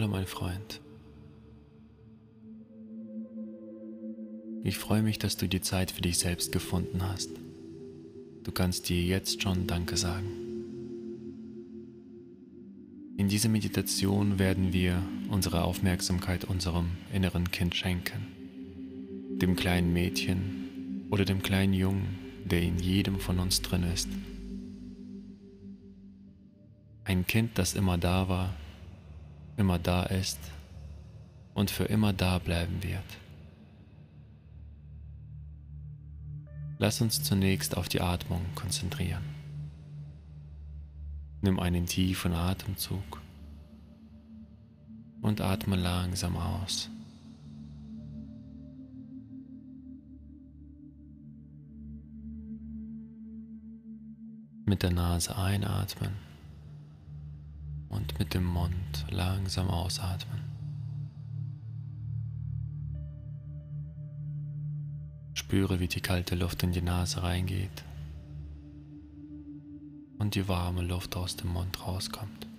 Hallo mein Freund. Ich freue mich, dass du die Zeit für dich selbst gefunden hast. Du kannst dir jetzt schon Danke sagen. In dieser Meditation werden wir unsere Aufmerksamkeit unserem inneren Kind schenken, dem kleinen Mädchen oder dem kleinen Jungen, der in jedem von uns drin ist. Ein Kind, das immer da war immer da ist und für immer da bleiben wird. Lass uns zunächst auf die Atmung konzentrieren. Nimm einen tiefen Atemzug und atme langsam aus. Mit der Nase einatmen und mit dem Mund langsam ausatmen. Spüre, wie die kalte Luft in die Nase reingeht und die warme Luft aus dem Mund rauskommt.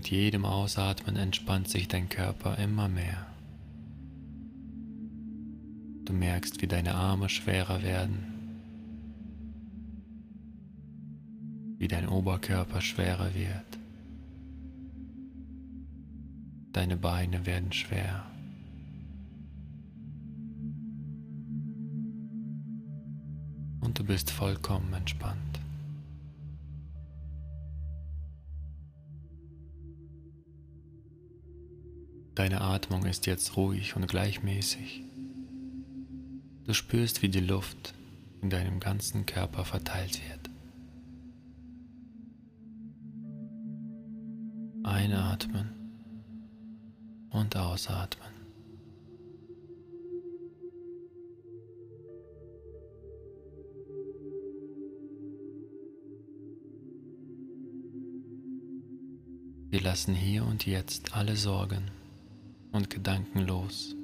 Mit jedem Ausatmen entspannt sich dein Körper immer mehr. Du merkst, wie deine Arme schwerer werden, wie dein Oberkörper schwerer wird. Deine Beine werden schwer. Und du bist vollkommen entspannt. Deine Atmung ist jetzt ruhig und gleichmäßig. Du spürst, wie die Luft in deinem ganzen Körper verteilt wird. Einatmen und ausatmen. Wir lassen hier und jetzt alle Sorgen und Gedanken los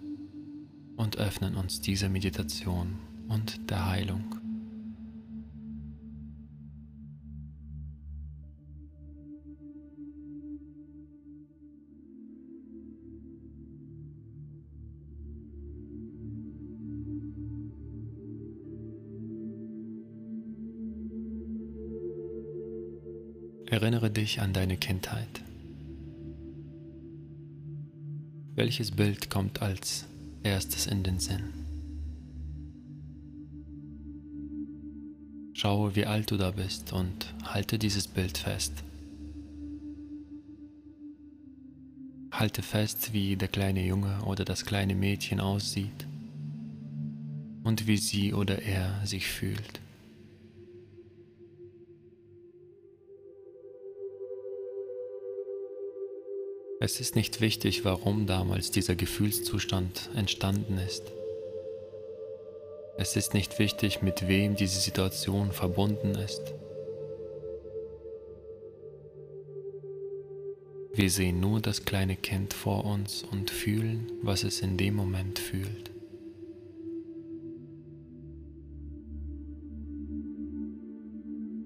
und öffnen uns dieser Meditation und der Heilung. Erinnere dich an deine Kindheit. Welches Bild kommt als erstes in den Sinn? Schaue, wie alt du da bist und halte dieses Bild fest. Halte fest, wie der kleine Junge oder das kleine Mädchen aussieht und wie sie oder er sich fühlt. Es ist nicht wichtig, warum damals dieser Gefühlszustand entstanden ist. Es ist nicht wichtig, mit wem diese Situation verbunden ist. Wir sehen nur das kleine Kind vor uns und fühlen, was es in dem Moment fühlt.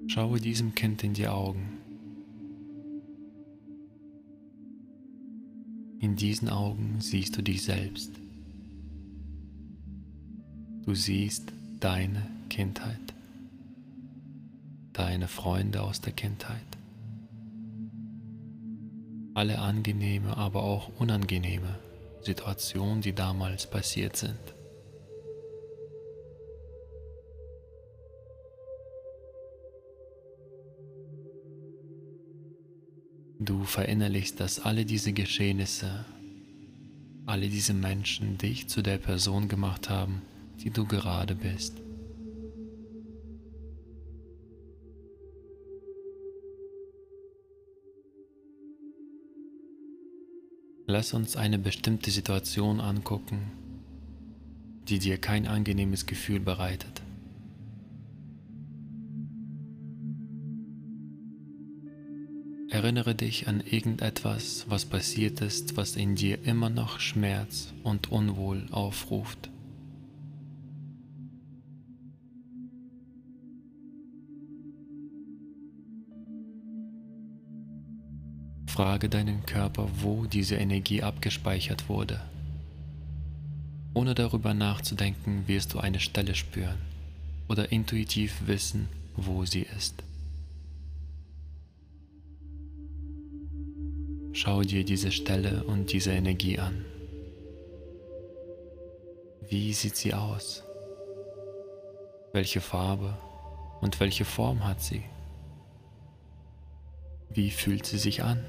Schaue diesem Kind in die Augen. In diesen Augen siehst du dich selbst. Du siehst deine Kindheit, deine Freunde aus der Kindheit. Alle angenehme, aber auch unangenehme Situationen, die damals passiert sind. Du verinnerlichst, dass alle diese Geschehnisse, alle diese Menschen dich zu der Person gemacht haben, die du gerade bist. Lass uns eine bestimmte Situation angucken, die dir kein angenehmes Gefühl bereitet. Erinnere dich an irgendetwas, was passiert ist, was in dir immer noch Schmerz und Unwohl aufruft. Frage deinen Körper, wo diese Energie abgespeichert wurde. Ohne darüber nachzudenken, wirst du eine Stelle spüren oder intuitiv wissen, wo sie ist. Schau dir diese Stelle und diese Energie an. Wie sieht sie aus? Welche Farbe und welche Form hat sie? Wie fühlt sie sich an?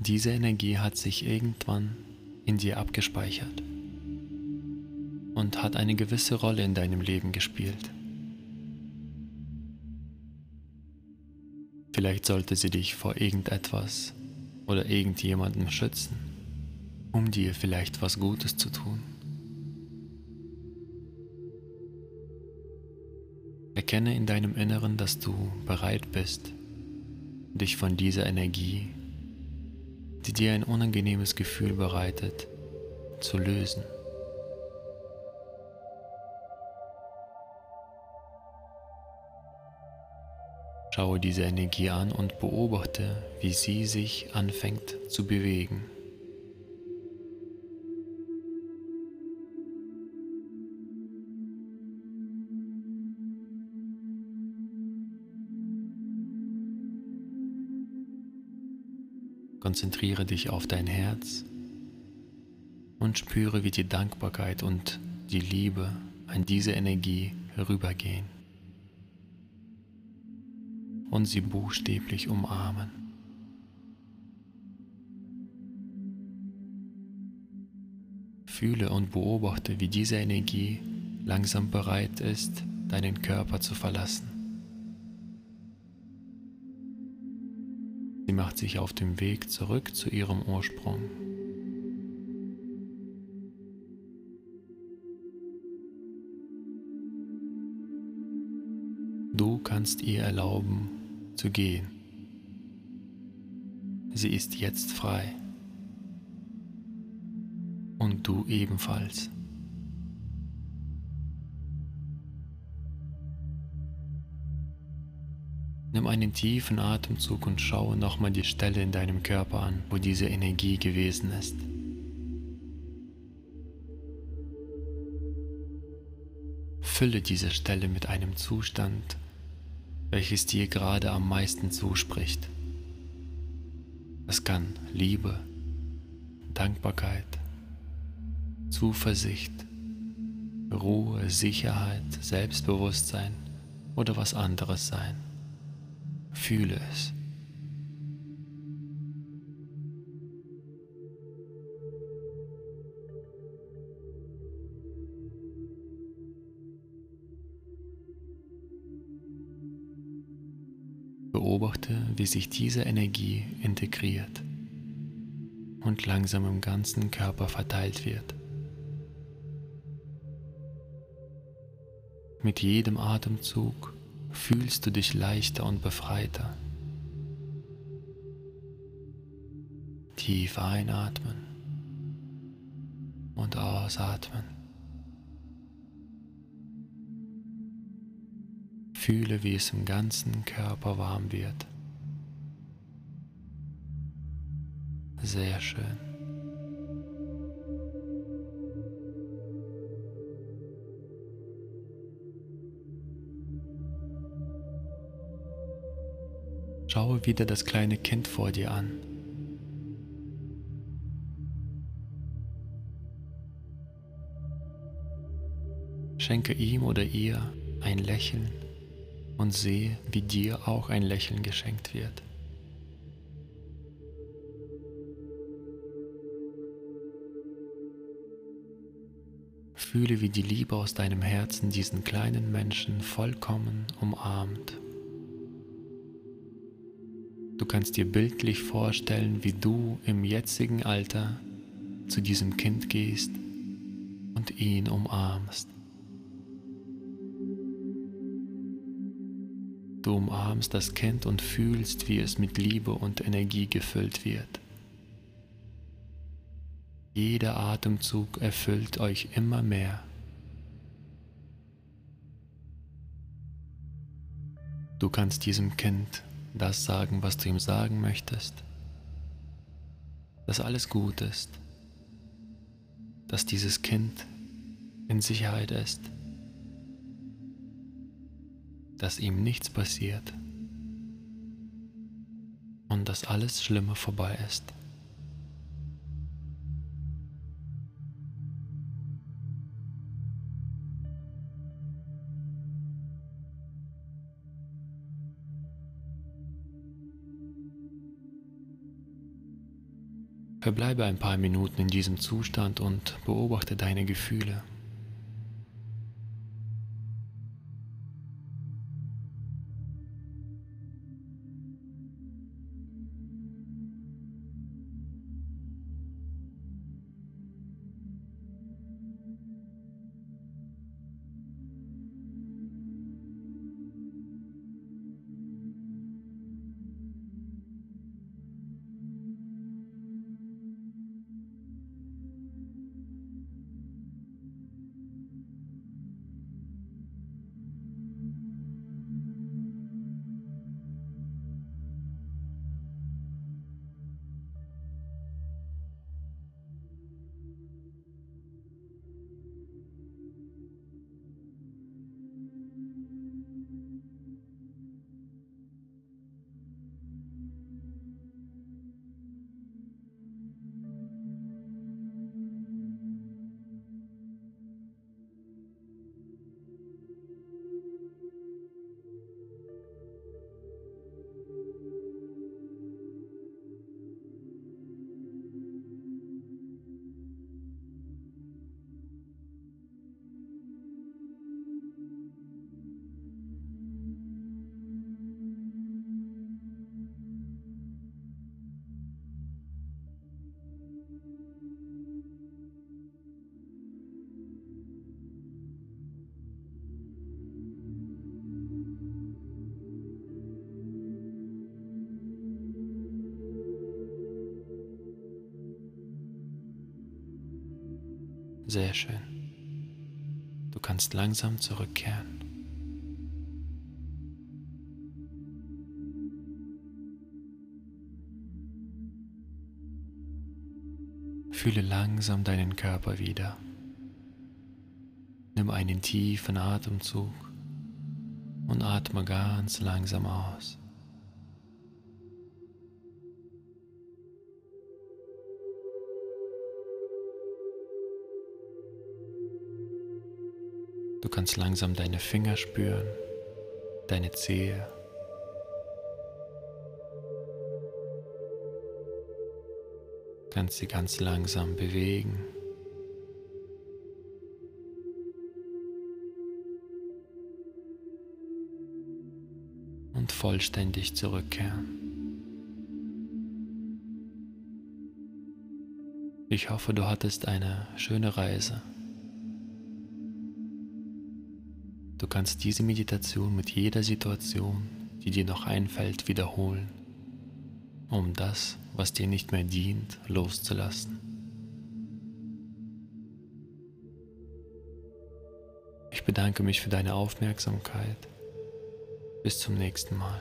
Diese Energie hat sich irgendwann in dir abgespeichert und hat eine gewisse Rolle in deinem Leben gespielt. Vielleicht sollte sie dich vor irgendetwas oder irgendjemandem schützen, um dir vielleicht was Gutes zu tun. Erkenne in deinem Inneren, dass du bereit bist, dich von dieser Energie die dir ein unangenehmes Gefühl bereitet, zu lösen. Schaue diese Energie an und beobachte, wie sie sich anfängt zu bewegen. Konzentriere dich auf dein Herz und spüre, wie die Dankbarkeit und die Liebe an diese Energie herübergehen und sie buchstäblich umarmen. Fühle und beobachte, wie diese Energie langsam bereit ist, deinen Körper zu verlassen. Sie macht sich auf dem Weg zurück zu ihrem Ursprung. Du kannst ihr erlauben zu gehen. Sie ist jetzt frei. Und du ebenfalls. Nimm einen tiefen Atemzug und schaue nochmal die Stelle in deinem Körper an, wo diese Energie gewesen ist. Fülle diese Stelle mit einem Zustand, welches dir gerade am meisten zuspricht. Es kann Liebe, Dankbarkeit, Zuversicht, Ruhe, Sicherheit, Selbstbewusstsein oder was anderes sein. Fühle es. Beobachte, wie sich diese Energie integriert und langsam im ganzen Körper verteilt wird. Mit jedem Atemzug fühlst du dich leichter und befreiter. Tief einatmen und ausatmen. Fühle, wie es im ganzen Körper warm wird. Sehr schön. Schaue wieder das kleine Kind vor dir an. Schenke ihm oder ihr ein Lächeln und sehe, wie dir auch ein Lächeln geschenkt wird. Fühle, wie die Liebe aus deinem Herzen diesen kleinen Menschen vollkommen umarmt. Du kannst dir bildlich vorstellen, wie du im jetzigen Alter zu diesem Kind gehst und ihn umarmst. Du umarmst das Kind und fühlst, wie es mit Liebe und Energie gefüllt wird. Jeder Atemzug erfüllt euch immer mehr. Du kannst diesem Kind das sagen, was du ihm sagen möchtest, dass alles gut ist, dass dieses Kind in Sicherheit ist dass ihm nichts passiert und dass alles Schlimme vorbei ist. Verbleibe ein paar Minuten in diesem Zustand und beobachte deine Gefühle. Sehr schön. Du kannst langsam zurückkehren. Fühle langsam deinen Körper wieder. Nimm einen tiefen Atemzug und atme ganz langsam aus. Du kannst langsam deine Finger spüren, deine Zehe. Kannst sie ganz langsam bewegen. Und vollständig zurückkehren. Ich hoffe, du hattest eine schöne Reise. Du kannst diese Meditation mit jeder Situation, die dir noch einfällt, wiederholen, um das, was dir nicht mehr dient, loszulassen. Ich bedanke mich für deine Aufmerksamkeit. Bis zum nächsten Mal.